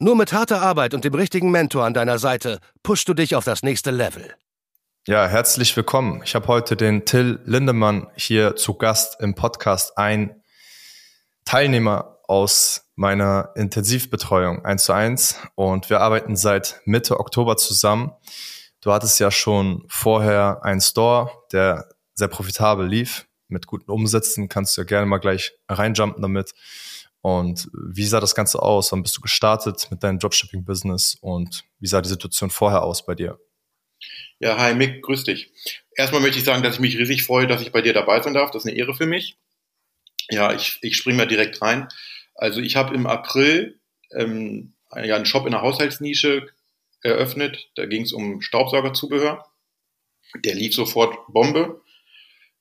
Nur mit harter Arbeit und dem richtigen Mentor an deiner Seite pushst du dich auf das nächste Level. Ja, herzlich willkommen. Ich habe heute den Till Lindemann hier zu Gast im Podcast, ein Teilnehmer aus meiner Intensivbetreuung 1 zu 1 und wir arbeiten seit Mitte Oktober zusammen. Du hattest ja schon vorher einen Store, der sehr profitabel lief, mit guten Umsätzen, kannst du ja gerne mal gleich reinjumpen damit. Und wie sah das Ganze aus? Wann bist du gestartet mit deinem Dropshipping-Business und wie sah die Situation vorher aus bei dir? Ja, hi Mick, grüß dich. Erstmal möchte ich sagen, dass ich mich riesig freue, dass ich bei dir dabei sein darf. Das ist eine Ehre für mich. Ja, ich, ich springe mal direkt rein. Also ich habe im April ähm, einen Shop in der Haushaltsnische eröffnet. Da ging es um Staubsaugerzubehör. Der lief sofort Bombe.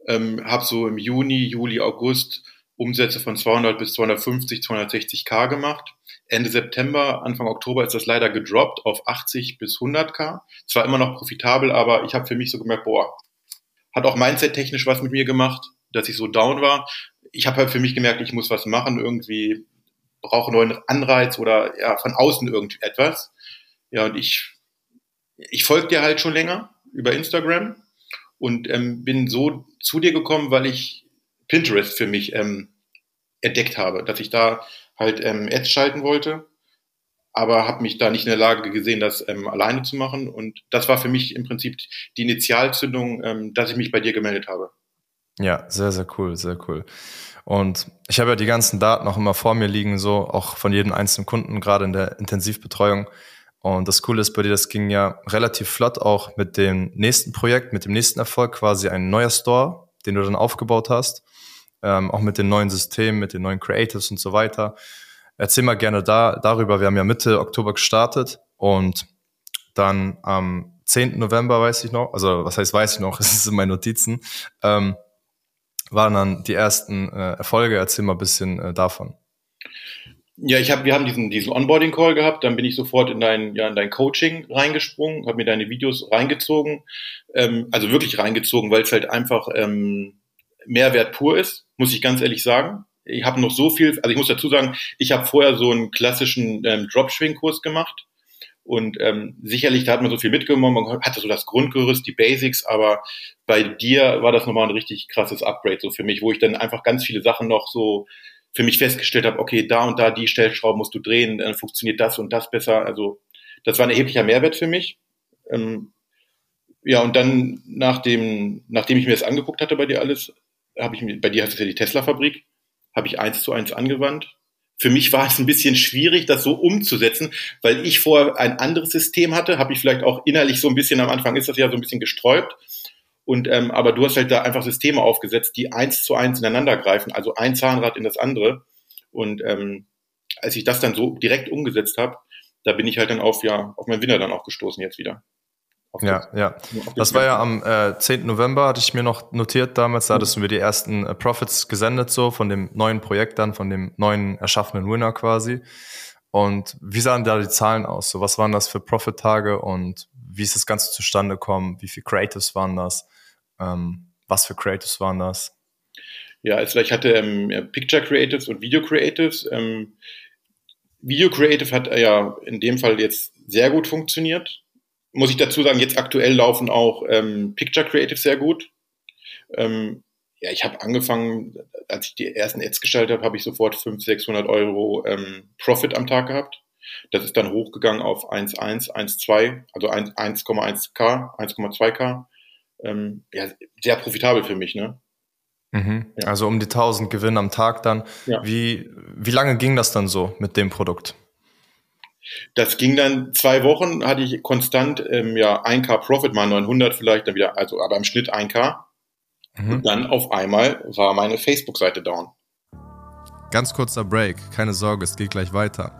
Ähm, habe so im Juni, Juli, August Umsätze von 200 bis 250, 260k gemacht. Ende September, Anfang Oktober ist das leider gedroppt auf 80 bis 100k. Zwar immer noch profitabel, aber ich habe für mich so gemerkt, boah, hat auch mindset-technisch was mit mir gemacht, dass ich so down war. Ich habe halt für mich gemerkt, ich muss was machen, irgendwie brauche neuen Anreiz oder ja, von außen irgendetwas. Ja, und ich, ich folge dir halt schon länger über Instagram und ähm, bin so zu dir gekommen, weil ich Pinterest für mich ähm, entdeckt habe, dass ich da halt ähm, Ads schalten wollte, aber habe mich da nicht in der Lage gesehen, das ähm, alleine zu machen. Und das war für mich im Prinzip die Initialzündung, ähm, dass ich mich bei dir gemeldet habe. Ja, sehr, sehr cool, sehr cool. Und ich habe ja die ganzen Daten auch immer vor mir liegen, so auch von jedem einzelnen Kunden, gerade in der Intensivbetreuung. Und das Coole ist bei dir, das ging ja relativ flott auch mit dem nächsten Projekt, mit dem nächsten Erfolg, quasi ein neuer Store, den du dann aufgebaut hast ähm, auch mit den neuen Systemen, mit den neuen Creatives und so weiter. Erzähl mal gerne da, darüber. Wir haben ja Mitte Oktober gestartet und dann am 10. November, weiß ich noch, also was heißt weiß ich noch, es ist in meinen Notizen, ähm, waren dann die ersten äh, Erfolge. Erzähl mal ein bisschen äh, davon. Ja, ich habe, wir haben diesen, diesen Onboarding-Call gehabt, dann bin ich sofort in dein, ja, in dein Coaching reingesprungen, habe mir deine Videos reingezogen, ähm, also wirklich reingezogen, weil es halt einfach ähm, Mehrwert pur ist, muss ich ganz ehrlich sagen. Ich habe noch so viel, also ich muss dazu sagen, ich habe vorher so einen klassischen ähm, Dropshipping-Kurs gemacht und ähm, sicherlich, da hat man so viel mitgenommen, man hatte so das Grundgerüst, die Basics, aber bei dir war das nochmal ein richtig krasses Upgrade so für mich, wo ich dann einfach ganz viele Sachen noch so für mich festgestellt habe, okay, da und da die Stellschrauben musst du drehen, dann funktioniert das und das besser. Also das war ein erheblicher Mehrwert für mich. Ähm, ja, und dann nachdem, nachdem ich mir das angeguckt hatte bei dir alles, habe ich mir, bei dir hast du ja die Tesla-Fabrik, habe ich eins zu eins angewandt. Für mich war es ein bisschen schwierig, das so umzusetzen, weil ich vorher ein anderes System hatte, habe ich vielleicht auch innerlich so ein bisschen, am Anfang ist das ja so ein bisschen gesträubt. Und ähm, aber du hast halt da einfach Systeme aufgesetzt, die eins zu eins ineinander greifen, also ein Zahnrad in das andere. Und ähm, als ich das dann so direkt umgesetzt habe, da bin ich halt dann auf ja auf meinen Winner dann auch gestoßen jetzt wieder. Ja, ja. Das war ja am äh, 10. November, hatte ich mir noch notiert damals. Da hattest du mir die ersten äh, Profits gesendet, so von dem neuen Projekt dann, von dem neuen erschaffenen Winner quasi. Und wie sahen da die Zahlen aus? So, was waren das für Profit-Tage und wie ist das Ganze zustande gekommen? Wie viele Creatives waren das? Ähm, was für Creatives waren das? Ja, also ich hatte ähm, Picture Creatives und Video Creatives. Ähm, Video Creative hat äh, ja in dem Fall jetzt sehr gut funktioniert muss ich dazu sagen, jetzt aktuell laufen auch ähm, Picture Creative sehr gut. Ähm, ja, ich habe angefangen, als ich die ersten Ads gestaltet habe, habe ich sofort 500, 600 Euro ähm, Profit am Tag gehabt. Das ist dann hochgegangen auf 1,1, 1,2, also 1,1k, 1,2k. Ähm, ja, sehr profitabel für mich, ne? Mhm. Ja. Also um die 1000 Gewinn am Tag dann. Ja. Wie, wie lange ging das dann so mit dem Produkt? Das ging dann zwei Wochen, hatte ich konstant ähm, ja 1K Profit, mal 900 vielleicht, dann wieder, also aber im Schnitt 1K. Mhm. Und dann auf einmal war meine Facebook-Seite down. Ganz kurzer Break, keine Sorge, es geht gleich weiter.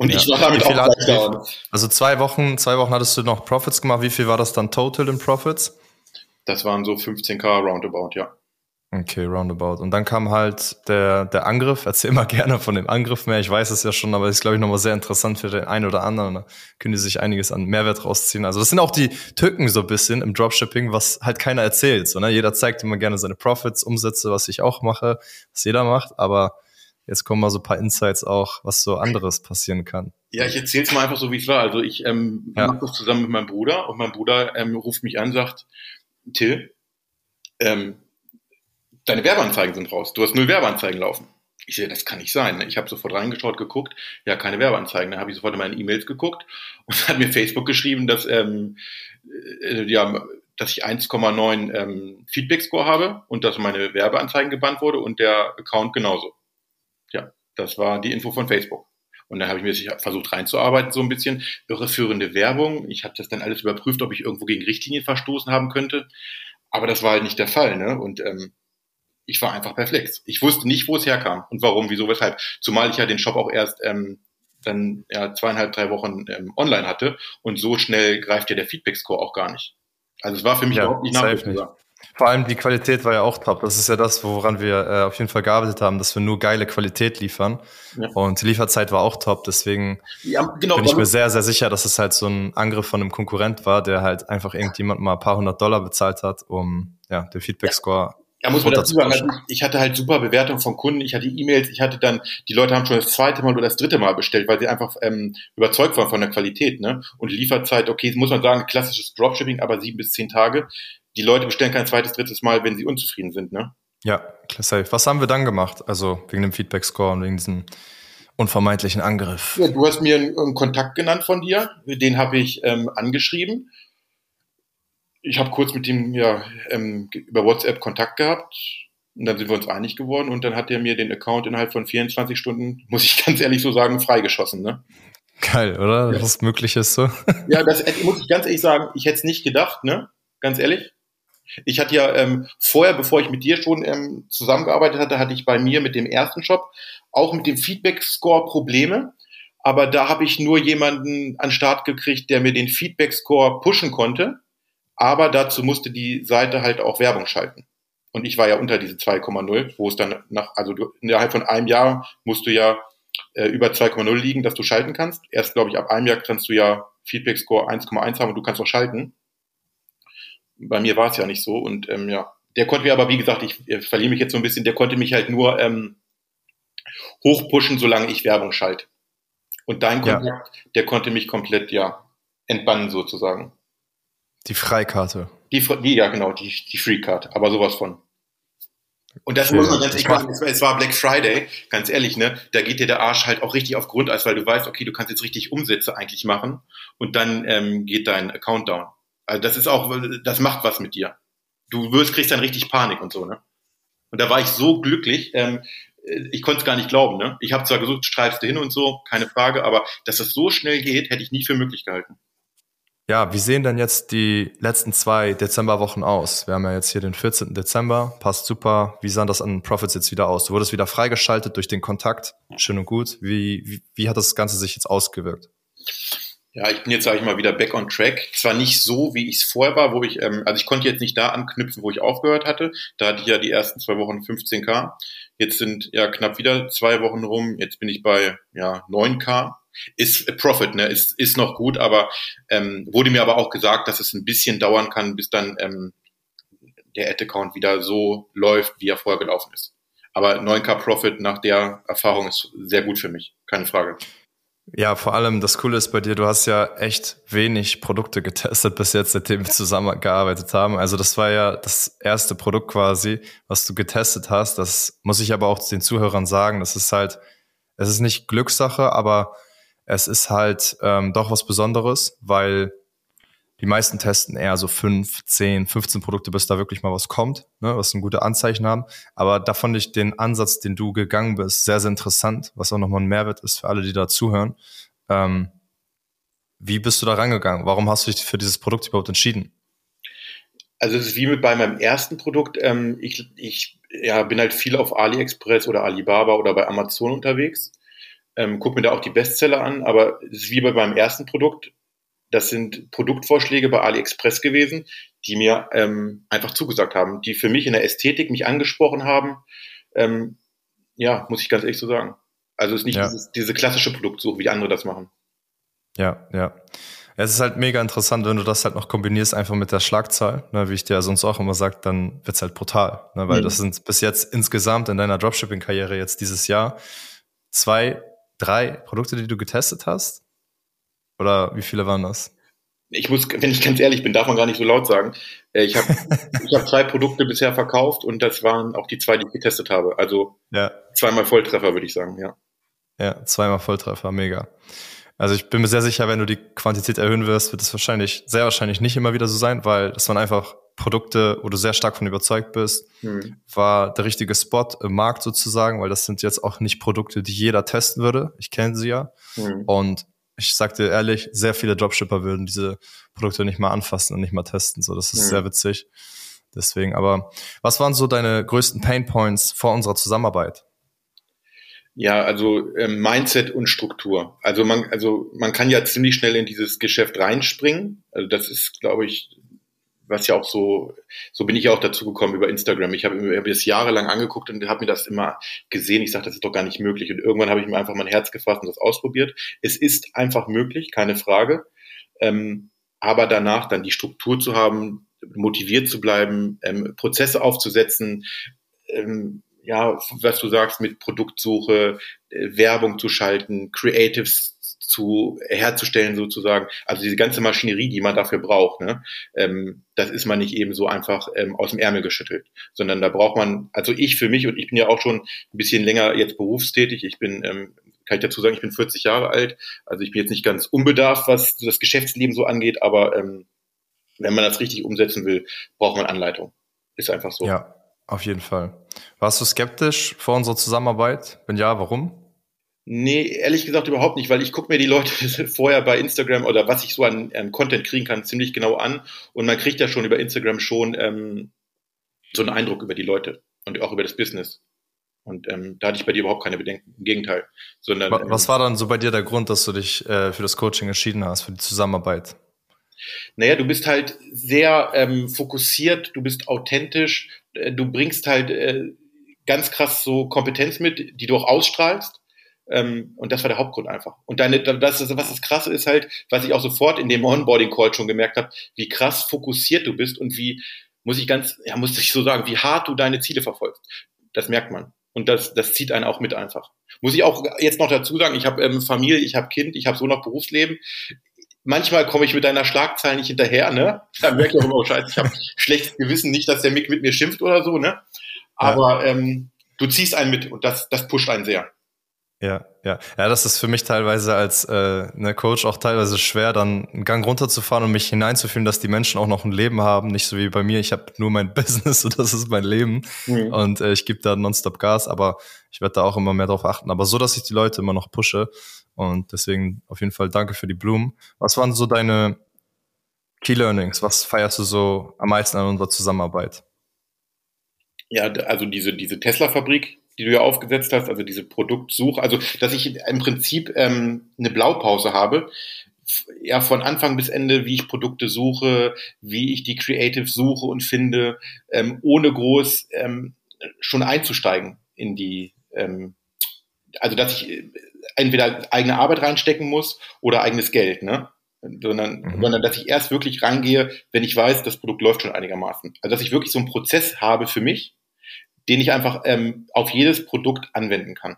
Und ja. ich war damit auch gleich down. Also zwei Wochen, zwei Wochen hattest du noch Profits gemacht. Wie viel war das dann total in Profits? Das waren so 15k roundabout, ja. Okay, roundabout. Und dann kam halt der, der Angriff. Erzähl mal gerne von dem Angriff mehr. Ich weiß es ja schon, aber es ist, glaube ich, nochmal sehr interessant für den einen oder anderen. Da können die sich einiges an Mehrwert rausziehen. Also das sind auch die Tücken so ein bisschen im Dropshipping, was halt keiner erzählt. So, ne? Jeder zeigt immer gerne seine Profits, Umsätze, was ich auch mache, was jeder macht. Aber Jetzt kommen mal so ein paar Insights auch, was so anderes passieren kann. Ja, ich erzähle es mal einfach so, wie es war. Also ich ähm, ja. mache das zusammen mit meinem Bruder und mein Bruder ähm, ruft mich an, sagt, Till, ähm, deine Werbeanzeigen sind raus. Du hast null Werbeanzeigen laufen. Ich sehe, das kann nicht sein. Ne? Ich habe sofort reingeschaut, geguckt, ja, keine Werbeanzeigen. Dann habe ich sofort in meine E-Mails geguckt und hat mir Facebook geschrieben, dass, ähm, äh, ja, dass ich 1,9 ähm, Feedback-Score habe und dass meine Werbeanzeigen gebannt wurde und der Account genauso. Das war die Info von Facebook. Und dann habe ich mir versucht reinzuarbeiten, so ein bisschen irreführende Werbung. Ich habe das dann alles überprüft, ob ich irgendwo gegen Richtlinien verstoßen haben könnte. Aber das war halt nicht der Fall. Ne? Und ähm, ich war einfach perplex. Ich wusste nicht, wo es herkam und warum, wieso, weshalb. Zumal ich ja den Shop auch erst ähm, dann ja, zweieinhalb, drei Wochen ähm, online hatte. Und so schnell greift ja der Feedback-Score auch gar nicht. Also es war für mich ja, überhaupt nicht nachvollziehbar. Vor allem die Qualität war ja auch top. Das ist ja das, woran wir äh, auf jeden Fall gearbeitet haben, dass wir nur geile Qualität liefern. Ja. Und die Lieferzeit war auch top. Deswegen ja, genau, bin ich mir sehr, sehr sicher, dass es halt so ein Angriff von einem Konkurrent war, der halt einfach irgendjemand mal ein paar hundert Dollar bezahlt hat, um ja, den Feedback-Score ja, muss man dazu sagen, ich hatte halt super Bewertungen von Kunden, ich hatte E-Mails, ich hatte dann, die Leute haben schon das zweite Mal oder das dritte Mal bestellt, weil sie einfach ähm, überzeugt waren von der Qualität, ne? Und Lieferzeit, okay, muss man sagen, klassisches Dropshipping, aber sieben bis zehn Tage die Leute bestellen kein zweites, drittes Mal, wenn sie unzufrieden sind, ne? Ja, safe. Was haben wir dann gemacht? Also wegen dem Feedback-Score und wegen diesem unvermeidlichen Angriff. Ja, du hast mir einen, einen, Kontakt genannt von dir, den habe ich ähm, angeschrieben. Ich habe kurz mit ihm ja, ähm, über WhatsApp Kontakt gehabt und dann sind wir uns einig geworden und dann hat er mir den Account innerhalb von 24 Stunden, muss ich ganz ehrlich so sagen, freigeschossen. Ne? Geil, oder? Ja. Was möglich ist so. Ja, das muss ich ganz ehrlich sagen, ich hätte es nicht gedacht, ne? Ganz ehrlich. Ich hatte ja ähm, vorher, bevor ich mit dir schon ähm, zusammengearbeitet hatte, hatte ich bei mir mit dem ersten Shop auch mit dem Feedback-Score Probleme. Aber da habe ich nur jemanden an Start gekriegt, der mir den Feedback-Score pushen konnte. Aber dazu musste die Seite halt auch Werbung schalten. Und ich war ja unter diese 2,0, wo es dann nach, also du, innerhalb von einem Jahr musst du ja äh, über 2,0 liegen, dass du schalten kannst. Erst, glaube ich, ab einem Jahr kannst du ja Feedback-Score 1,1 haben und du kannst auch schalten bei mir war es ja nicht so. Und ähm, ja, der konnte mir aber, wie gesagt, ich äh, verliere mich jetzt so ein bisschen, der konnte mich halt nur ähm, hochpushen, solange ich Werbung schalte. Und dein Kontakt, ja. der konnte mich komplett, ja, entbannen sozusagen. Die Freikarte. Die, die ja, genau, die, die Free-Card, aber sowas von. Und das muss man ganz ehrlich sagen, es war Black Friday, ganz ehrlich, ne? Da geht dir der Arsch halt auch richtig auf Grundeis, weil du weißt, okay, du kannst jetzt richtig Umsätze eigentlich machen und dann ähm, geht dein Account down. Also das ist auch, das macht was mit dir. Du wirst, kriegst dann richtig Panik und so, ne? Und da war ich so glücklich, ähm, ich konnte es gar nicht glauben, ne? Ich habe zwar gesucht, streifst du hin und so, keine Frage, aber dass das so schnell geht, hätte ich nie für möglich gehalten. Ja, wie sehen denn jetzt die letzten zwei Dezemberwochen aus? Wir haben ja jetzt hier den 14. Dezember, passt super. Wie sahen das an Profits jetzt wieder aus? Du wurdest wieder freigeschaltet durch den Kontakt, schön und gut. Wie, wie, wie hat das Ganze sich jetzt ausgewirkt? Ja, ich bin jetzt, sage ich mal, wieder back on track. Zwar nicht so, wie ich es vorher war, wo ich, ähm, also ich konnte jetzt nicht da anknüpfen, wo ich aufgehört hatte. Da hatte ich ja die ersten zwei Wochen 15k. Jetzt sind ja knapp wieder zwei Wochen rum. Jetzt bin ich bei ja 9k. Ist Profit, ne? Ist, ist noch gut, aber ähm, wurde mir aber auch gesagt, dass es ein bisschen dauern kann, bis dann ähm, der Ad-Account wieder so läuft, wie er vorher gelaufen ist. Aber 9k Profit nach der Erfahrung ist sehr gut für mich, keine Frage. Ja, vor allem das Coole ist bei dir, du hast ja echt wenig Produkte getestet bis jetzt, seitdem wir zusammengearbeitet haben. Also das war ja das erste Produkt quasi, was du getestet hast. Das muss ich aber auch den Zuhörern sagen. Das ist halt, es ist nicht Glückssache, aber es ist halt ähm, doch was Besonderes, weil die meisten testen eher so fünf, zehn, 15 Produkte, bis da wirklich mal was kommt, ne, was ein gute Anzeichen haben. Aber da fand ich den Ansatz, den du gegangen bist, sehr, sehr interessant, was auch nochmal ein Mehrwert ist für alle, die da zuhören. Ähm, wie bist du da rangegangen? Warum hast du dich für dieses Produkt überhaupt entschieden? Also es ist wie mit bei meinem ersten Produkt. Ähm, ich ich ja, bin halt viel auf AliExpress oder Alibaba oder bei Amazon unterwegs. Ähm, guck mir da auch die Bestseller an, aber es ist wie bei meinem ersten Produkt. Das sind Produktvorschläge bei AliExpress gewesen, die mir ähm, einfach zugesagt haben, die für mich in der Ästhetik mich angesprochen haben. Ähm, ja, muss ich ganz ehrlich so sagen. Also es ist nicht ja. dieses, diese klassische Produktsuche, wie andere das machen. Ja, ja. Es ist halt mega interessant, wenn du das halt noch kombinierst einfach mit der Schlagzahl, ne, wie ich dir ja sonst auch immer sag, dann wird's halt brutal, ne, weil mhm. das sind bis jetzt insgesamt in deiner Dropshipping-Karriere jetzt dieses Jahr zwei, drei Produkte, die du getestet hast? Oder wie viele waren das? Ich muss, wenn ich ganz ehrlich bin, darf man gar nicht so laut sagen. Äh, ich habe ich hab zwei Produkte bisher verkauft und das waren auch die zwei, die ich getestet habe. Also ja. zweimal Volltreffer, würde ich sagen, ja. Ja, zweimal Volltreffer, mega. Also ich bin mir sehr sicher, wenn du die Quantität erhöhen wirst, wird es wahrscheinlich, sehr wahrscheinlich nicht immer wieder so sein, weil das waren einfach Produkte, wo du sehr stark von überzeugt bist, mhm. war der richtige Spot im Markt sozusagen, weil das sind jetzt auch nicht Produkte, die jeder testen würde. Ich kenne sie ja. Mhm. Und ich sag dir ehrlich, sehr viele Dropshipper würden diese Produkte nicht mal anfassen und nicht mal testen. So, das ist mhm. sehr witzig. Deswegen, aber was waren so deine größten Pain Points vor unserer Zusammenarbeit? Ja, also ähm, Mindset und Struktur. Also man, also man kann ja ziemlich schnell in dieses Geschäft reinspringen. Also das ist, glaube ich, was ja auch so, so bin ich ja auch dazu gekommen über Instagram. Ich habe mir das jahrelang angeguckt und habe mir das immer gesehen. Ich sage, das ist doch gar nicht möglich. Und irgendwann habe ich mir einfach mein Herz gefasst und das ausprobiert. Es ist einfach möglich, keine Frage. Ähm, aber danach dann die Struktur zu haben, motiviert zu bleiben, ähm, Prozesse aufzusetzen, ähm, ja, was du sagst, mit Produktsuche, äh, Werbung zu schalten, Creatives zu herzustellen sozusagen. Also diese ganze Maschinerie, die man dafür braucht, ne, ähm, das ist man nicht eben so einfach ähm, aus dem Ärmel geschüttelt, sondern da braucht man, also ich für mich und ich bin ja auch schon ein bisschen länger jetzt berufstätig. Ich bin, ähm, kann ich dazu sagen, ich bin 40 Jahre alt. Also ich bin jetzt nicht ganz unbedarft, was das Geschäftsleben so angeht, aber ähm, wenn man das richtig umsetzen will, braucht man Anleitung. Ist einfach so. Ja, auf jeden Fall. Warst du skeptisch vor unserer Zusammenarbeit? Wenn ja, warum? Nee, ehrlich gesagt überhaupt nicht, weil ich gucke mir die Leute vorher bei Instagram oder was ich so an, an, Content kriegen kann, ziemlich genau an. Und man kriegt ja schon über Instagram schon ähm, so einen Eindruck über die Leute und auch über das Business. Und ähm, da hatte ich bei dir überhaupt keine Bedenken. Im Gegenteil. Sondern, was war dann so bei dir der Grund, dass du dich äh, für das Coaching entschieden hast, für die Zusammenarbeit? Naja, du bist halt sehr ähm, fokussiert, du bist authentisch, äh, du bringst halt äh, ganz krass so Kompetenz mit, die du auch ausstrahlst. Ähm, und das war der Hauptgrund einfach. Und deine, das, was das Krasse ist halt, was ich auch sofort in dem Onboarding-Call schon gemerkt habe, wie krass fokussiert du bist und wie, muss ich ganz, ja, muss ich so sagen, wie hart du deine Ziele verfolgst. Das merkt man. Und das, das zieht einen auch mit einfach. Muss ich auch jetzt noch dazu sagen, ich habe ähm, Familie, ich habe Kind, ich habe so noch Berufsleben manchmal komme ich mit deiner Schlagzahl nicht hinterher, ne? Dann merke ich auch immer, oh, scheiße, ich habe schlechtes Gewissen, nicht, dass der Mick mit mir schimpft oder so, ne? Aber ja. ähm, du ziehst einen mit und das, das pusht einen sehr. Ja, ja. Ja, das ist für mich teilweise als äh, ne Coach auch teilweise schwer, dann einen Gang runterzufahren und mich hineinzufühlen, dass die Menschen auch noch ein Leben haben. Nicht so wie bei mir, ich habe nur mein Business und das ist mein Leben. Mhm. Und äh, ich gebe da nonstop Gas, aber ich werde da auch immer mehr drauf achten. Aber so, dass ich die Leute immer noch pushe. Und deswegen auf jeden Fall danke für die Blumen. Was waren so deine Key Learnings? Was feierst du so am meisten an unserer Zusammenarbeit? Ja, also diese, diese Tesla-Fabrik, die du ja aufgesetzt hast, also diese Produktsuche, also dass ich im Prinzip ähm, eine Blaupause habe, ja von Anfang bis Ende, wie ich Produkte suche, wie ich die Creative suche und finde, ähm, ohne groß ähm, schon einzusteigen in die, ähm, also dass ich entweder eigene Arbeit reinstecken muss oder eigenes Geld, ne? Sondern, mhm. sondern dass ich erst wirklich rangehe, wenn ich weiß, das Produkt läuft schon einigermaßen. Also dass ich wirklich so einen Prozess habe für mich, den ich einfach ähm, auf jedes Produkt anwenden kann.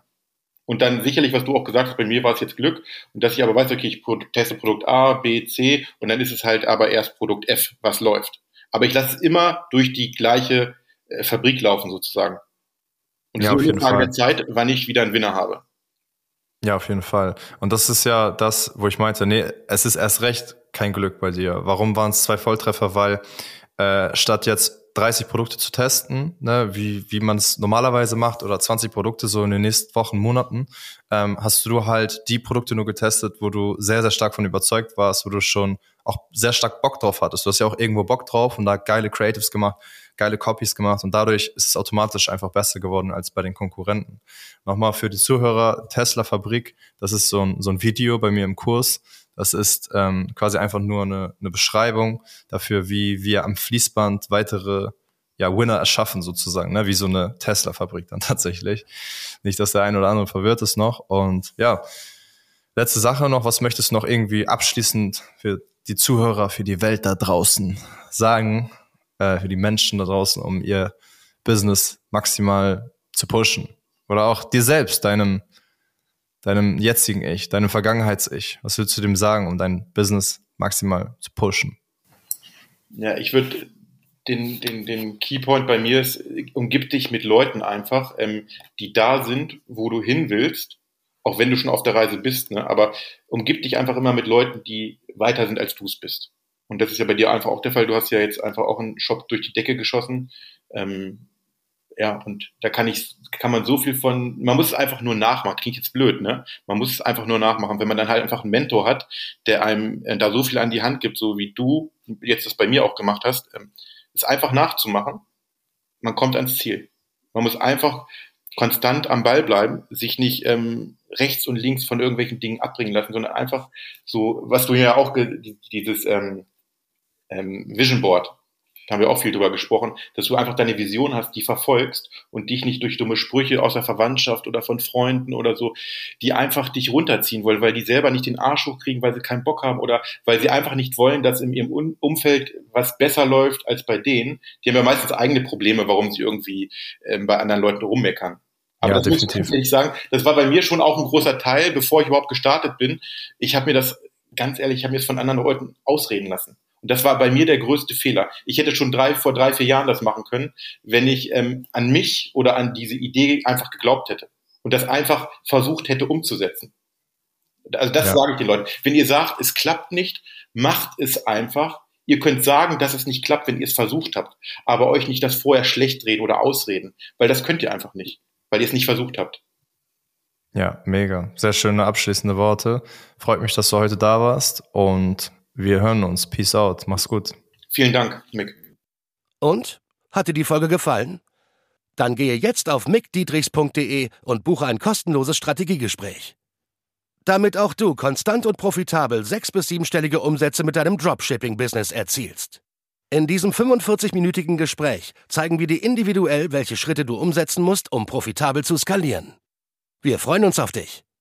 Und dann sicherlich, was du auch gesagt hast, bei mir war es jetzt Glück, und dass ich aber weiß, okay, ich teste Produkt A, B, C, und dann ist es halt aber erst Produkt F, was läuft. Aber ich lasse es immer durch die gleiche äh, Fabrik laufen sozusagen. Und ja, ist nur eine Frage der Zeit, wann ich wieder einen Winner habe. Ja, auf jeden Fall. Und das ist ja das, wo ich meinte, nee, es ist erst recht kein Glück bei dir. Warum waren es zwei Volltreffer? Weil äh, statt jetzt 30 Produkte zu testen, ne, wie, wie man es normalerweise macht, oder 20 Produkte so in den nächsten Wochen, Monaten, ähm, hast du halt die Produkte nur getestet, wo du sehr, sehr stark von überzeugt warst, wo du schon auch sehr stark Bock drauf hattest. Du hast ja auch irgendwo Bock drauf und da geile Creatives gemacht, geile Copies gemacht und dadurch ist es automatisch einfach besser geworden als bei den Konkurrenten. Nochmal für die Zuhörer, Tesla Fabrik, das ist so ein, so ein Video bei mir im Kurs, das ist ähm, quasi einfach nur eine, eine Beschreibung dafür, wie wir am Fließband weitere ja, Winner erschaffen sozusagen, ne? wie so eine Tesla-Fabrik dann tatsächlich. Nicht, dass der ein oder andere verwirrt ist noch. Und ja, letzte Sache noch, was möchtest du noch irgendwie abschließend für die Zuhörer, für die Welt da draußen sagen, äh, für die Menschen da draußen, um ihr Business maximal zu pushen? Oder auch dir selbst, deinem deinem jetzigen Ich, deinem Vergangenheits-Ich? Was willst du dem sagen, um dein Business maximal zu pushen? Ja, ich würde den, den, den Keypoint bei mir ist, umgib dich mit Leuten einfach, ähm, die da sind, wo du hin willst, auch wenn du schon auf der Reise bist, ne? aber umgib dich einfach immer mit Leuten, die weiter sind, als du es bist. Und das ist ja bei dir einfach auch der Fall. Du hast ja jetzt einfach auch einen Shop durch die Decke geschossen. Ähm, ja, und da kann ich, kann man so viel von, man muss es einfach nur nachmachen. Klingt jetzt blöd, ne? Man muss es einfach nur nachmachen. Wenn man dann halt einfach einen Mentor hat, der einem äh, da so viel an die Hand gibt, so wie du jetzt das bei mir auch gemacht hast, ähm, ist einfach nachzumachen. Man kommt ans Ziel. Man muss einfach konstant am Ball bleiben, sich nicht ähm, rechts und links von irgendwelchen Dingen abbringen lassen, sondern einfach so, was du ja auch, dieses ähm, ähm, Vision Board, da haben wir auch viel drüber gesprochen, dass du einfach deine Vision hast, die verfolgst und dich nicht durch dumme Sprüche aus der Verwandtschaft oder von Freunden oder so, die einfach dich runterziehen wollen, weil die selber nicht den Arsch hochkriegen, weil sie keinen Bock haben oder weil sie einfach nicht wollen, dass in ihrem Umfeld was besser läuft als bei denen. Die haben ja meistens eigene Probleme, warum sie irgendwie ähm, bei anderen Leuten rummeckern. Aber ja, das definitiv. muss ich ehrlich sagen, das war bei mir schon auch ein großer Teil, bevor ich überhaupt gestartet bin. Ich habe mir das, ganz ehrlich, ich habe mir das von anderen Leuten ausreden lassen. Und das war bei mir der größte Fehler. Ich hätte schon drei, vor drei, vier Jahren das machen können, wenn ich ähm, an mich oder an diese Idee einfach geglaubt hätte und das einfach versucht hätte umzusetzen. Also das ja. sage ich den Leuten. Wenn ihr sagt, es klappt nicht, macht es einfach. Ihr könnt sagen, dass es nicht klappt, wenn ihr es versucht habt, aber euch nicht das vorher schlecht reden oder ausreden, weil das könnt ihr einfach nicht, weil ihr es nicht versucht habt. Ja, mega. Sehr schöne abschließende Worte. Freut mich, dass du heute da warst und wir hören uns. Peace out. Mach's gut. Vielen Dank, Mick. Und? Hat dir die Folge gefallen? Dann gehe jetzt auf mickdietrichs.de und buche ein kostenloses Strategiegespräch. Damit auch du konstant und profitabel sechs- bis siebenstellige Umsätze mit deinem Dropshipping-Business erzielst. In diesem 45-minütigen Gespräch zeigen wir dir individuell, welche Schritte du umsetzen musst, um profitabel zu skalieren. Wir freuen uns auf dich.